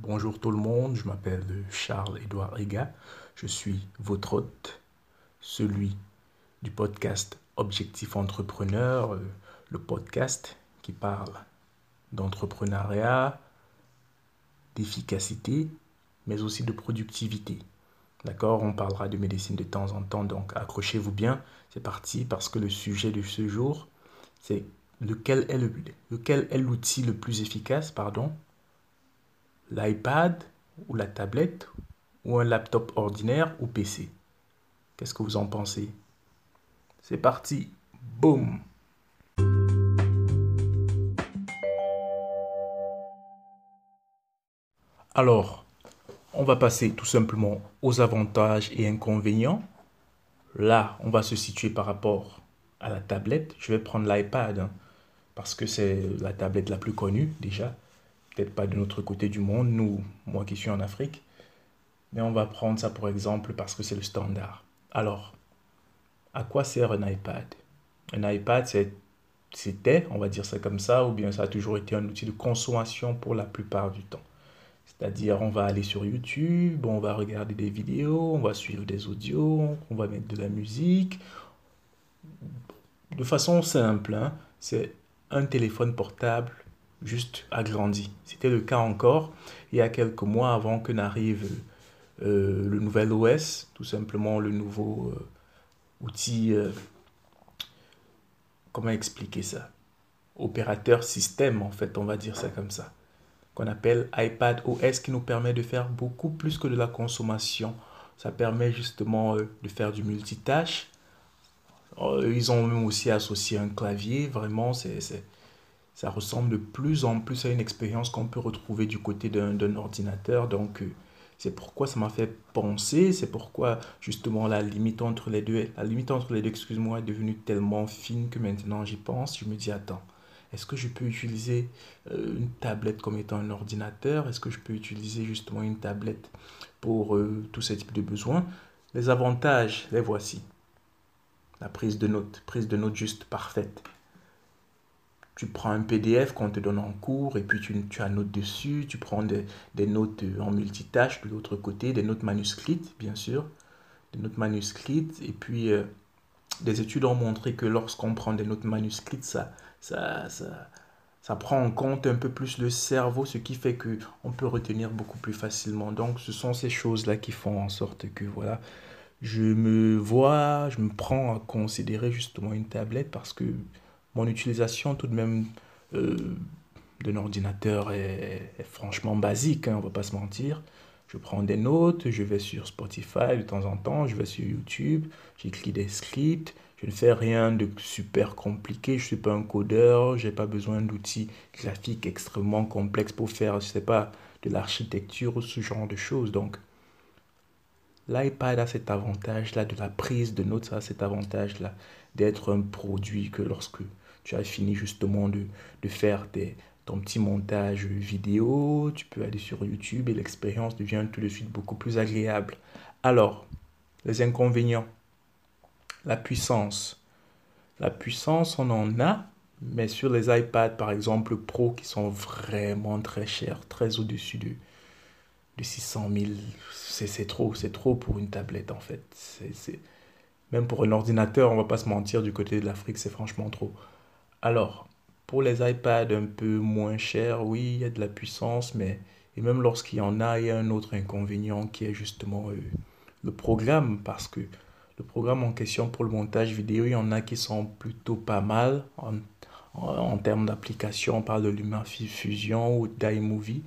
Bonjour tout le monde, je m'appelle Charles-Édouard Ega, je suis votre hôte, celui du podcast Objectif Entrepreneur, euh, le podcast qui parle d'entrepreneuriat, d'efficacité, mais aussi de productivité. D'accord On parlera de médecine de temps en temps, donc accrochez-vous bien. C'est parti parce que le sujet de ce jour, c'est lequel est le, lequel est l'outil le plus efficace, pardon l'iPad ou la tablette ou un laptop ordinaire ou PC. Qu'est-ce que vous en pensez? C'est parti. Boum. Alors, on va passer tout simplement aux avantages et inconvénients. Là, on va se situer par rapport à la tablette. Je vais prendre l'iPad hein, parce que c'est la tablette la plus connue déjà pas de notre côté du monde, nous, moi qui suis en Afrique, mais on va prendre ça pour exemple parce que c'est le standard. Alors, à quoi sert un iPad? Un iPad, c'était, on va dire ça comme ça, ou bien ça a toujours été un outil de consommation pour la plupart du temps. C'est-à-dire, on va aller sur YouTube, on va regarder des vidéos, on va suivre des audios, on va mettre de la musique. De façon simple, hein, c'est un téléphone portable juste agrandi. C'était le cas encore il y a quelques mois avant que n'arrive euh, le nouvel OS, tout simplement le nouveau euh, outil, euh, comment expliquer ça? Opérateur système, en fait, on va dire ça comme ça, qu'on appelle iPad OS, qui nous permet de faire beaucoup plus que de la consommation. Ça permet justement de faire du multitâche. Ils ont même aussi associé un clavier, vraiment, c'est ça ressemble de plus en plus à une expérience qu'on peut retrouver du côté d'un ordinateur. Donc, euh, c'est pourquoi ça m'a fait penser, c'est pourquoi justement la limite entre les deux, la limite entre les deux, excuse-moi, est devenue tellement fine que maintenant j'y pense. Je me dis, attends, est-ce que je peux utiliser euh, une tablette comme étant un ordinateur? Est-ce que je peux utiliser justement une tablette pour euh, tous ces types de besoins? Les avantages, les voici. La prise de notes, prise de notes juste parfaite tu prends un PDF qu'on te donne en cours et puis tu, tu notes dessus, tu prends des, des notes en multitâche de l'autre côté, des notes manuscrites, bien sûr, des notes manuscrites. Et puis, euh, des études ont montré que lorsqu'on prend des notes manuscrites, ça, ça, ça, ça prend en compte un peu plus le cerveau, ce qui fait qu'on peut retenir beaucoup plus facilement. Donc, ce sont ces choses-là qui font en sorte que, voilà, je me vois, je me prends à considérer justement une tablette parce que mon utilisation tout de même euh, d'un ordinateur est, franchement basique, hein, on va pas se mentir. Je prends des notes, je vais sur Spotify de temps en temps, je vais sur YouTube, j'écris des scripts, je ne fais rien de super compliqué, je ne suis pas un codeur, j'ai pas besoin d'outils graphiques extrêmement complexes pour faire, je sais pas, de l'architecture ou ce genre de choses. Donc, l'iPad a cet avantage-là de la prise de notes, ça a cet avantage-là d'être un produit que lorsque tu as fini justement de, de faire ton petit montage vidéo, tu peux aller sur YouTube et l'expérience devient tout de suite beaucoup plus agréable. Alors, les inconvénients. La puissance. La puissance, on en a, mais sur les iPads, par exemple, Pro, qui sont vraiment très chers, très au-dessus de, de 600 000, c'est trop, c'est trop pour une tablette en fait. Même pour un ordinateur, on va pas se mentir, du côté de l'Afrique, c'est franchement trop. Alors, pour les iPads un peu moins chers, oui, il y a de la puissance, mais et même lorsqu'il y en a, il y a un autre inconvénient qui est justement euh, le programme, parce que le programme en question pour le montage vidéo, il y en a qui sont plutôt pas mal en, termes d'application. On parle de LumaFusion ou d'iMovie.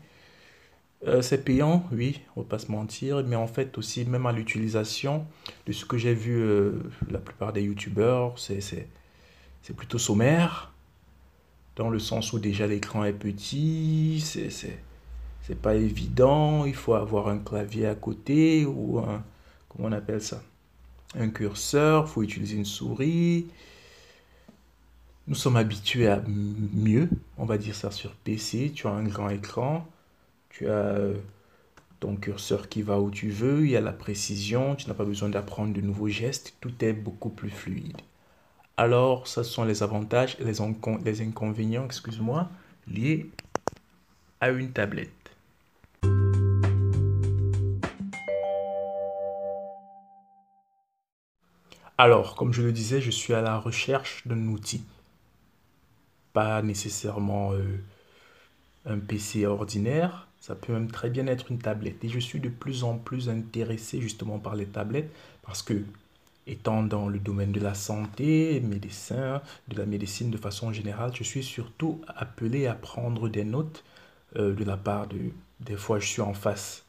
Euh, c'est payant, oui, on va pas se mentir, mais en fait aussi, même à l'utilisation, de ce que j'ai vu euh, la plupart des youtubeurs, c'est plutôt sommaire, dans le sens où déjà l'écran est petit, c'est pas évident, il faut avoir un clavier à côté ou un, comment on appelle ça, un curseur, faut utiliser une souris. Nous sommes habitués à mieux, on va dire ça sur PC, tu as un grand écran tu as euh, ton curseur qui va où tu veux, il y a la précision, tu n'as pas besoin d'apprendre de nouveaux gestes, tout est beaucoup plus fluide. Alors, ce sont les avantages et les, les inconvénients, excuse-moi, liés à une tablette. Alors, comme je le disais, je suis à la recherche d'un outil. Pas nécessairement euh, un PC ordinaire, ça peut même très bien être une tablette. Et je suis de plus en plus intéressé justement par les tablettes parce que étant dans le domaine de la santé, médecin, de la médecine de façon générale, je suis surtout appelé à prendre des notes euh, de la part de... Des fois, je suis en face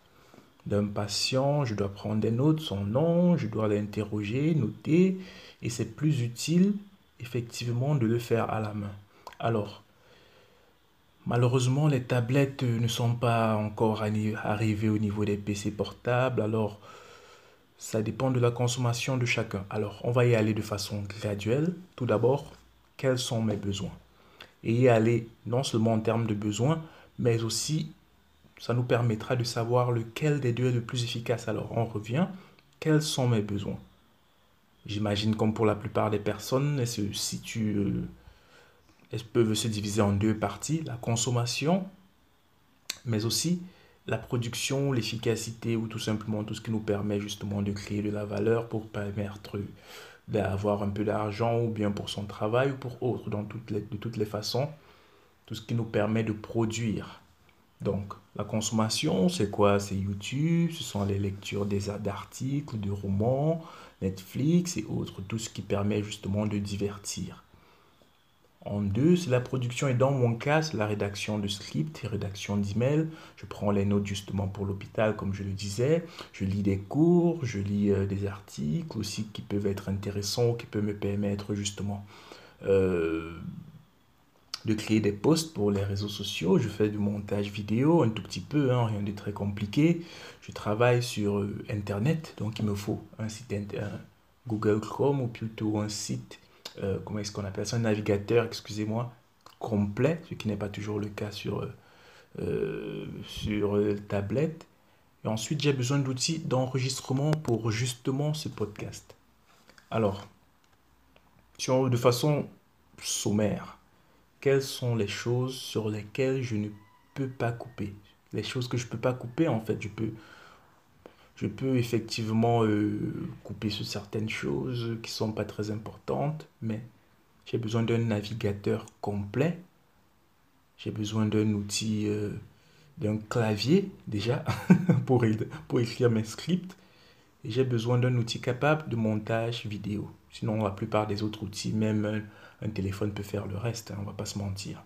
d'un patient, je dois prendre des notes, son nom, je dois l'interroger, noter, et c'est plus utile effectivement de le faire à la main. Alors, malheureusement, les tablettes ne sont pas encore arrivées au niveau des PC portables, alors ça dépend de la consommation de chacun. Alors, on va y aller de façon graduelle. Tout d'abord, quels sont mes besoins? Et y aller non seulement en termes de besoins, mais aussi ça nous permettra de savoir lequel des deux est le plus efficace. Alors on revient, quels sont mes besoins? J'imagine comme pour la plupart des personnes, elles se situent, euh, elles peuvent se diviser en deux parties, la consommation, mais aussi la production, l'efficacité ou tout simplement tout ce qui nous permet justement de créer de la valeur pour permettre d'avoir un peu d'argent ou bien pour son travail ou pour autre, dans toutes les, de toutes les façons, tout ce qui nous permet de produire. Donc, la consommation, c'est quoi? C'est YouTube, ce sont les lectures d'articles, de romans, Netflix et autres, tout ce qui permet justement de divertir. En deux, c'est la production et dans mon cas, c'est la rédaction de scripts et rédaction d'emails. Je prends les notes justement pour l'hôpital, comme je le disais. Je lis des cours, je lis euh, des articles aussi qui peuvent être intéressants, qui peuvent me permettre justement euh, de créer des posts pour les réseaux sociaux. Je fais du montage vidéo un tout petit peu, hein, rien de très compliqué. Je travaille sur euh, Internet, donc il me faut un site Google Chrome ou plutôt un site, euh, comment est-ce qu'on appelle ça, un navigateur, excusez-moi, complet, ce qui n'est pas toujours le cas sur, euh, sur tablette. Et ensuite, j'ai besoin d'outils d'enregistrement pour justement ce podcast. Alors, sur, de façon sommaire, quelles sont les choses sur lesquelles je ne peux pas couper? Les choses que je ne peux pas couper, en fait, je peux, je peux effectivement euh, couper sur certaines choses qui ne sont pas très importantes, mais j'ai besoin d'un navigateur complet. J'ai besoin d'un outil, euh, d'un clavier déjà pour, écrire mes scripts. Et j'ai besoin d'un outil capable de montage vidéo. Sinon, la plupart des autres outils, même un téléphone peut faire le reste, hein, on va pas se mentir.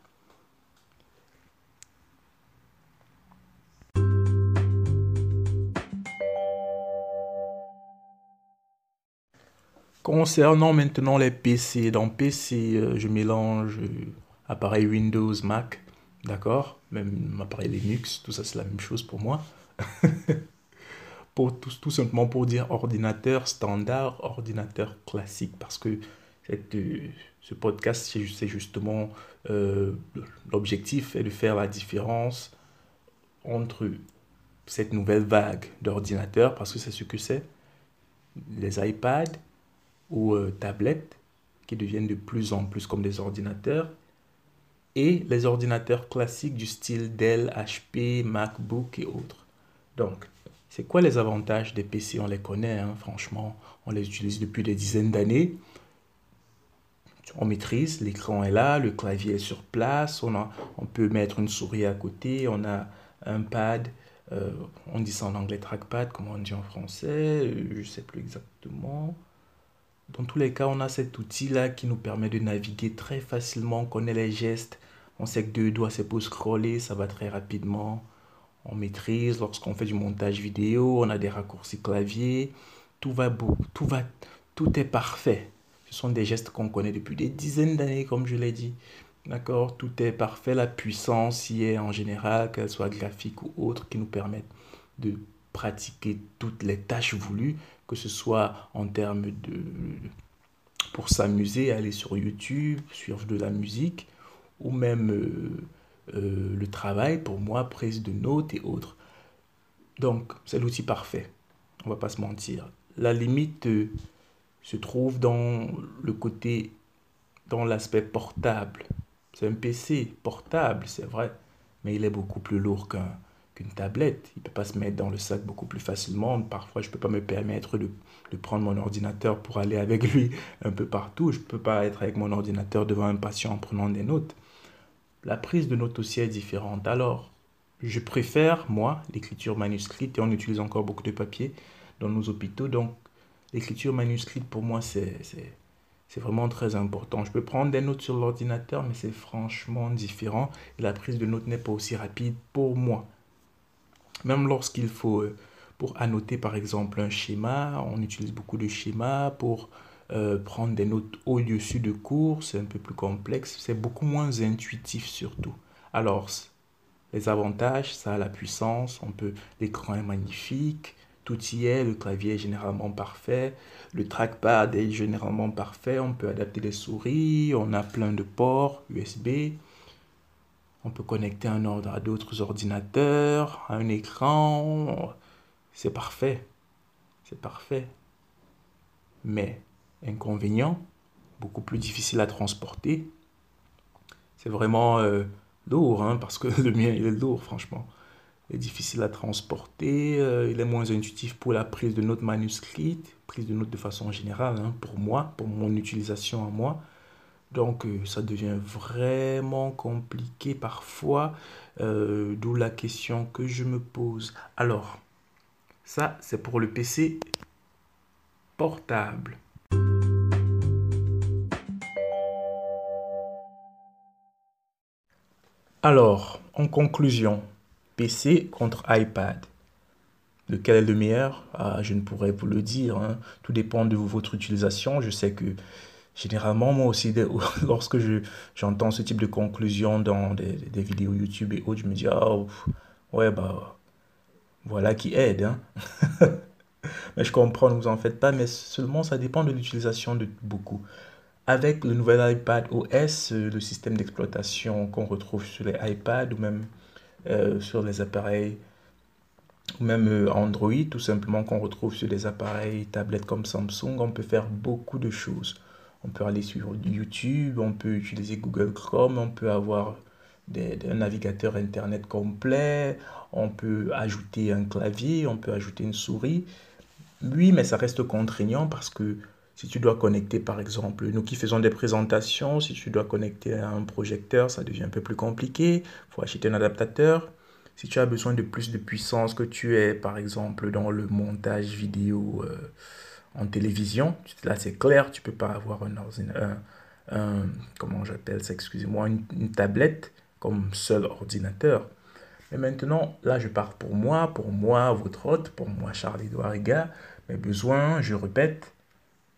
Concernant maintenant les PC, dans PC, euh, je mélange euh, appareil Windows, Mac, d'accord? Même appareil Linux, tout ça c'est la même chose pour moi. pour, tout, simplement pour dire ordinateur standard, ordinateur classique, parce que euh, ce podcast, c'est justement l'objectif est de faire la différence entre cette nouvelle vague d'ordinateurs, parce que c'est ce que c'est, les iPads ou euh, tablettes qui deviennent de plus en plus comme des ordinateurs, et les ordinateurs classiques du style Dell, HP, MacBook et autres. Donc, c'est quoi les avantages des PC On les connaît, hein, franchement, on les utilise depuis des dizaines d'années on maîtrise, l'écran est là, le clavier est sur place, on, a, on peut mettre une souris à côté, on a un pad, euh, on dit ça en anglais trackpad, comment on dit en français, euh, je ne sais plus exactement. Dans tous les cas, on a cet outil-là qui nous permet de naviguer très facilement, on connaît les gestes, on sait que deux doigts c'est pour scroller, ça va très rapidement. On maîtrise lorsqu'on fait du montage vidéo, on a des raccourcis clavier, tout va beau, tout va, tout est parfait. Ce sont des gestes qu'on connaît depuis des dizaines d'années, comme je l'ai dit. D'accord? Tout est parfait. La puissance y est en général, qu'elle soit graphique ou autre, qui nous permettent de pratiquer toutes les tâches voulues, que ce soit en termes de... pour s'amuser, aller sur YouTube, suivre de la musique, ou même euh, euh, le travail, pour moi, prise de notes et autres. Donc, c'est l'outil parfait. On va pas se mentir. La limite... Euh, se trouve dans le côté, dans l'aspect portable. C'est un PC portable, c'est vrai, mais il est beaucoup plus lourd qu'un qu'une tablette. Il ne peut pas se mettre dans le sac beaucoup plus facilement. Parfois, je ne peux pas me permettre de, de, prendre mon ordinateur pour aller avec lui un peu partout. Je ne peux pas être avec mon ordinateur devant un patient en prenant des notes. La prise de notes aussi est différente. Alors, je préfère, moi, l'écriture manuscrite et on utilise encore beaucoup de papier dans nos hôpitaux. Donc, l'écriture manuscrite, pour moi, c'est c'est vraiment très important. Je peux prendre des notes sur l'ordinateur, mais c'est franchement différent. La prise de notes n'est pas aussi rapide pour moi. Même lorsqu'il faut, euh, pour annoter par exemple un schéma, on utilise beaucoup de schémas pour euh, prendre des notes au-dessus de cours, c'est un peu plus complexe, c'est beaucoup moins intuitif surtout. Alors, les avantages, ça a la puissance, on peut, l'écran est magnifique, tout y est, le clavier est généralement parfait, le trackpad est généralement parfait, on peut adapter les souris, on a plein de ports USB, on peut connecter un ordre à d'autres ordinateurs, à un écran, c'est parfait, c'est parfait. Mais inconvénient, beaucoup plus difficile à transporter, c'est vraiment euh, lourd, hein, parce que le mien il est lourd franchement est difficile à transporter, euh, il est moins intuitif pour la prise de notes manuscrites, prise de notes de façon générale, hein, pour moi, pour mon utilisation à moi. Donc ça devient vraiment compliqué parfois, euh, d'où la question que je me pose. Alors, ça c'est pour le PC portable. Alors, en conclusion, PC contre iPad. Lequel est le meilleur? Ah, Je ne pourrais vous le dire. Hein. Tout dépend de votre utilisation. Je sais que généralement, moi aussi, lorsque j'entends ce type de conclusion dans des, vidéos YouTube et autres, je me dis, oh, ouais, bah, voilà qui aide. Hein. mais je comprends, ne vous en faites pas, mais seulement ça dépend de l'utilisation de beaucoup. Avec le nouvel iPad OS, euh, le système d'exploitation qu'on retrouve sur les iPads ou même euh, sur les appareils ou même euh, Android, tout simplement qu'on retrouve sur des appareils, tablettes comme Samsung, on peut faire beaucoup de choses. On peut aller sur YouTube, on peut utiliser Google Chrome, on peut avoir un navigateur Internet complet, on peut ajouter un clavier, on peut ajouter une souris. Oui, mais ça reste contraignant parce que si tu dois connecter, par exemple, nous qui faisons des présentations, si tu dois connecter un projecteur, ça devient un peu plus compliqué. Il faut acheter un adaptateur. Si tu as besoin de plus de puissance, que tu es, par exemple, dans le montage vidéo euh, en télévision, là c'est clair, tu peux pas avoir un, ordinateur, un, comment j'appelle ça, excusez-moi, une, tablette comme seul ordinateur. Mais maintenant, là, je pars pour moi, pour moi, votre hôte, pour moi, Charles-Édouard Riga. Mes besoins, je répète,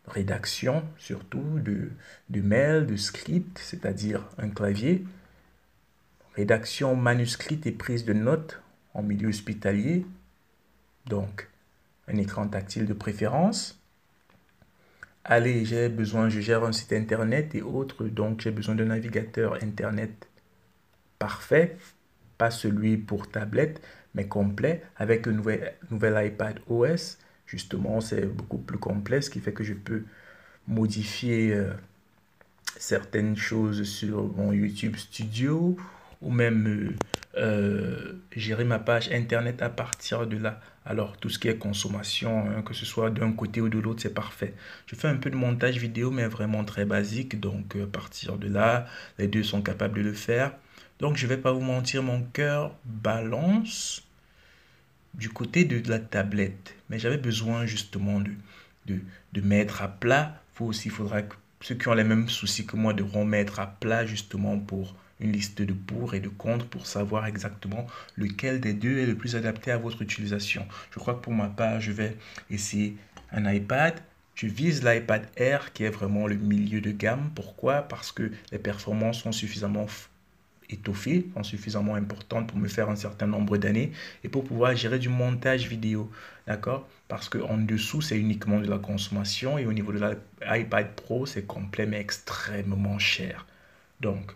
rédaction surtout de, de mails, de script, c'est-à-dire un clavier, rédaction manuscrite et prise de notes en milieu hospitalier, donc un écran tactile de préférence. Allez, j'ai besoin, je gère un site internet et autres, donc j'ai besoin d'un navigateur internet parfait, pas celui pour tablette, mais complet, avec un nouvel, iPad OS justement, c'est beaucoup plus complexe, ce qui fait que je peux modifier euh, certaines choses sur mon YouTube Studio ou même euh, euh, gérer ma page internet à partir de là. Alors, tout ce qui est consommation, hein, que ce soit d'un côté ou de l'autre, c'est parfait. Je fais un peu de montage vidéo, mais vraiment très basique. Donc, à partir de là, les deux sont capables de le faire. Donc, je vais pas vous mentir, mon cœur balance du côté de la tablette. Mais j'avais besoin justement de, de, mettre à plat. Faut aussi, faudra que ceux qui ont les mêmes soucis que moi devront mettre à plat justement pour une liste de pour et de contre pour savoir exactement lequel des deux est le plus adapté à votre utilisation. Je crois que pour ma part, je vais essayer un iPad. Je vise l'iPad Air qui est vraiment le milieu de gamme. Pourquoi? Parce que les performances sont suffisamment étoffée, suffisamment importante pour me faire un certain nombre d'années et pour pouvoir gérer du montage vidéo. D'accord? Parce qu'en dessous, c'est uniquement de la consommation et au niveau de l'iPad Pro, c'est complet mais extrêmement cher. Donc,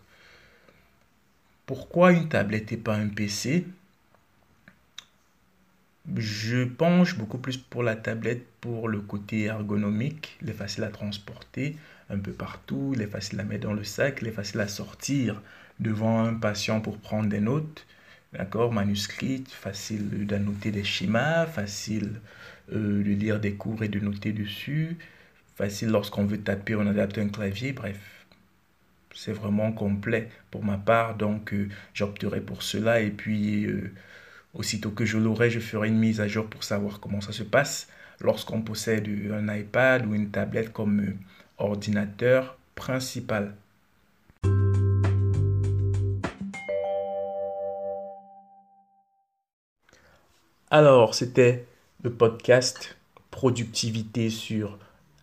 pourquoi une tablette et pas un PC je penche beaucoup plus pour la tablette pour le côté ergonomique. Il est facile à transporter un peu partout, il est facile à mettre dans le sac, il est facile à sortir devant un patient pour prendre des notes. d'accord, manuscrite, facile d'annoter des schémas, facile euh, de lire des cours et de noter dessus, facile lorsqu'on veut taper, on adapte un clavier, bref. C'est vraiment complet pour ma part, donc euh, j'opterai pour cela et puis euh, aussitôt que je l'aurai, je ferai une mise à jour pour savoir comment ça se passe lorsqu'on possède un iPad ou une tablette comme ordinateur principal. Alors, c'était le podcast productivité sur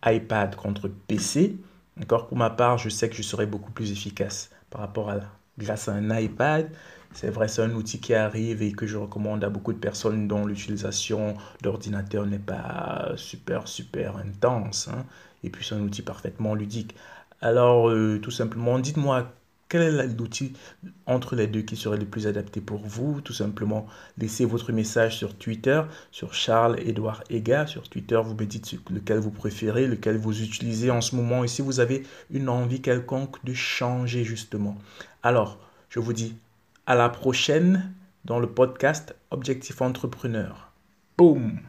iPad contre PC. Encore pour ma part, je sais que je serai beaucoup plus efficace par rapport à. Grâce à un iPad, c'est vrai, c'est un outil qui arrive et que je recommande à beaucoup de personnes dont l'utilisation d'ordinateur n'est pas super, super intense. Hein. Et puis, c'est un outil parfaitement ludique. Alors, euh, tout simplement, dites-moi quel est l'outil entre les deux qui serait le plus adapté pour vous? Tout simplement, laissez votre message sur Twitter, sur Charles-Édouard Ega. Sur Twitter, vous me dites lequel vous préférez, lequel vous utilisez en ce moment et si vous avez une envie quelconque de changer justement. Alors, je vous dis à la prochaine dans le podcast Objectif Entrepreneur. Boum